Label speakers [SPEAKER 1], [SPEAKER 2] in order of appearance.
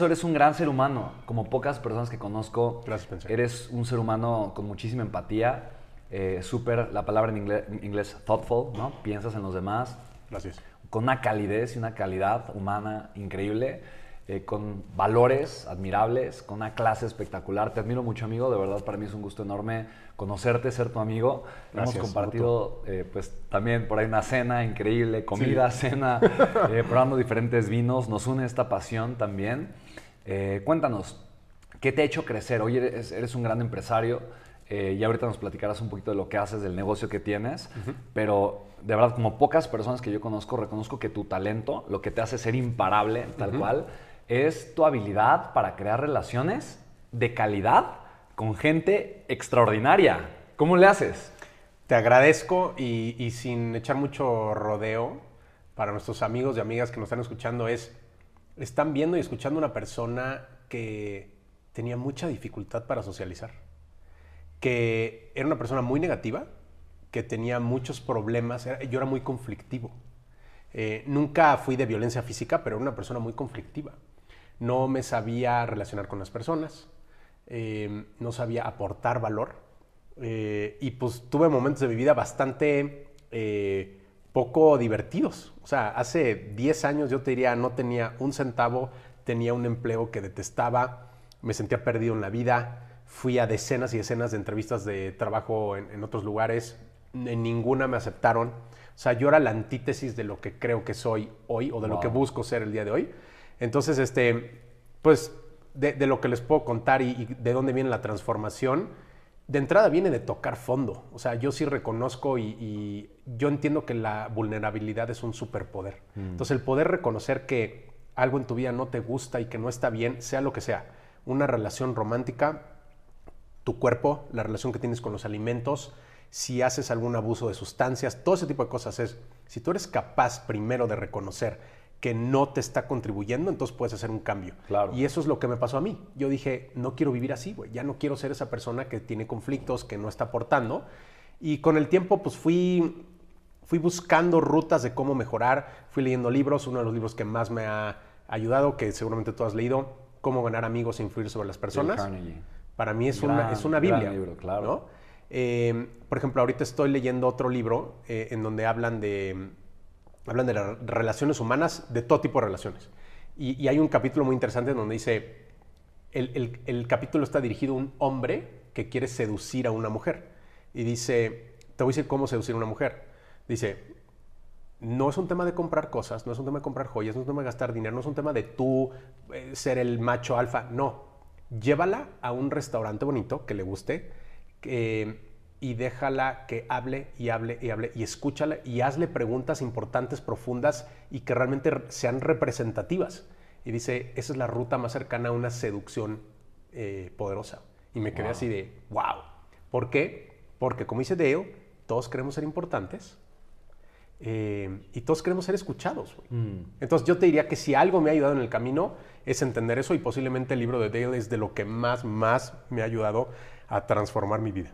[SPEAKER 1] Eres un gran ser humano, como pocas personas que conozco.
[SPEAKER 2] Gracias, Spencer.
[SPEAKER 1] Eres un ser humano con muchísima empatía, eh, súper, la palabra en inglés, en inglés, thoughtful, ¿no? Piensas en los demás,
[SPEAKER 2] Gracias.
[SPEAKER 1] con una calidez y una calidad humana increíble, eh, con valores admirables, con una clase espectacular. Te admiro mucho, amigo. De verdad, para mí es un gusto enorme conocerte, ser tu amigo.
[SPEAKER 2] Gracias,
[SPEAKER 1] Hemos compartido, eh, pues, también por ahí una cena increíble, comida, cena, eh, probando diferentes vinos. Nos une esta pasión también. Cuéntanos, ¿qué te ha hecho crecer? Hoy eres, eres un gran empresario. y ahorita nos platicarás un poquito de lo que haces, del negocio que tienes, pero de verdad, como pocas personas que yo conozco, reconozco que tu talento, lo que te hace ser imparable, tal cual, es tu habilidad para crear relaciones de calidad con gente extraordinaria. ¿Cómo le haces?
[SPEAKER 2] Te agradezco y, sin echar mucho rodeo, para nuestros amigos y amigas que nos están escuchando, es, están viendo y escuchando una persona que tenía mucha dificultad para socializar, que era una persona muy negativa, que tenía muchos problemas, yo era muy conflictivo. Eh, nunca fui de violencia física, pero era una persona muy conflictiva. No me sabía relacionar con las personas, eh, no sabía aportar valor. eh, y pues tuve momentos de mi vida bastante eh, poco divertidos. O sea, hace 10 años yo te diría, no tenía un centavo, tenía un empleo que detestaba, me sentía perdido en la vida, fui a decenas y decenas de entrevistas de trabajo en, en otros lugares, en ninguna me aceptaron. O sea, yo era la antítesis de lo que creo que soy hoy o de lo que busco ser el día de hoy. Entonces, este, pues, de, de lo que les puedo contar y, y de dónde viene la transformación, de entrada viene de tocar fondo. O sea, yo sí reconozco y, y yo entiendo que la vulnerabilidad es un superpoder. Entonces, el poder reconocer que algo en tu vida no te gusta y que no está bien, sea lo que sea, una relación romántica, tu cuerpo, la relación que tienes con los alimentos, si haces algún abuso de sustancias, todo ese tipo de cosas es, si tú eres capaz primero de reconocer que no te está contribuyendo, entonces puedes hacer un cambio.
[SPEAKER 1] Claro.
[SPEAKER 2] Y eso es lo que me pasó a mí. Yo dije, no quiero vivir así, güey, ya no quiero ser esa persona que tiene conflictos, que no está aportando. Y con el tiempo, pues fui, fui buscando rutas de cómo mejorar, fui leyendo libros, uno de los libros que más me ha ayudado, que seguramente tú has leído, Cómo ganar amigos e influir sobre las personas. Para mí es,
[SPEAKER 1] Gran-
[SPEAKER 2] una, es una Biblia.
[SPEAKER 1] libro, claro.
[SPEAKER 2] ¿no? Eh, por ejemplo, ahorita estoy leyendo otro libro eh, en donde hablan de, hablan de las relaciones humanas, de todo tipo de relaciones. Y, hay un capítulo muy interesante donde dice, el, el- el capítulo está dirigido a un hombre que quiere seducir a una mujer. Y dice, te voy a decir cómo seducir a una mujer. Dice, no es un tema de comprar cosas, no es un tema de comprar joyas, no es un tema de gastar dinero, no es un tema de tú eh, ser el macho alfa, no. Llévala a un restaurante bonito que le guste eh, y déjala que hable y hable y hable y escúchala y hazle preguntas importantes, profundas y que realmente re- sean representativas. Y dice, esa es la ruta más cercana a una seducción eh, poderosa. Y me quedé
[SPEAKER 1] Wow.
[SPEAKER 2] así de, wow. ¿Por qué? Porque como dice Dale, todos queremos ser importantes, eh, y todos queremos ser escuchados.
[SPEAKER 1] Mm.
[SPEAKER 2] Entonces yo te diría que si algo me ha ayudado en el camino es entender eso y posiblemente el libro de Dale es de lo que más, más me ha ayudado a transformar mi vida.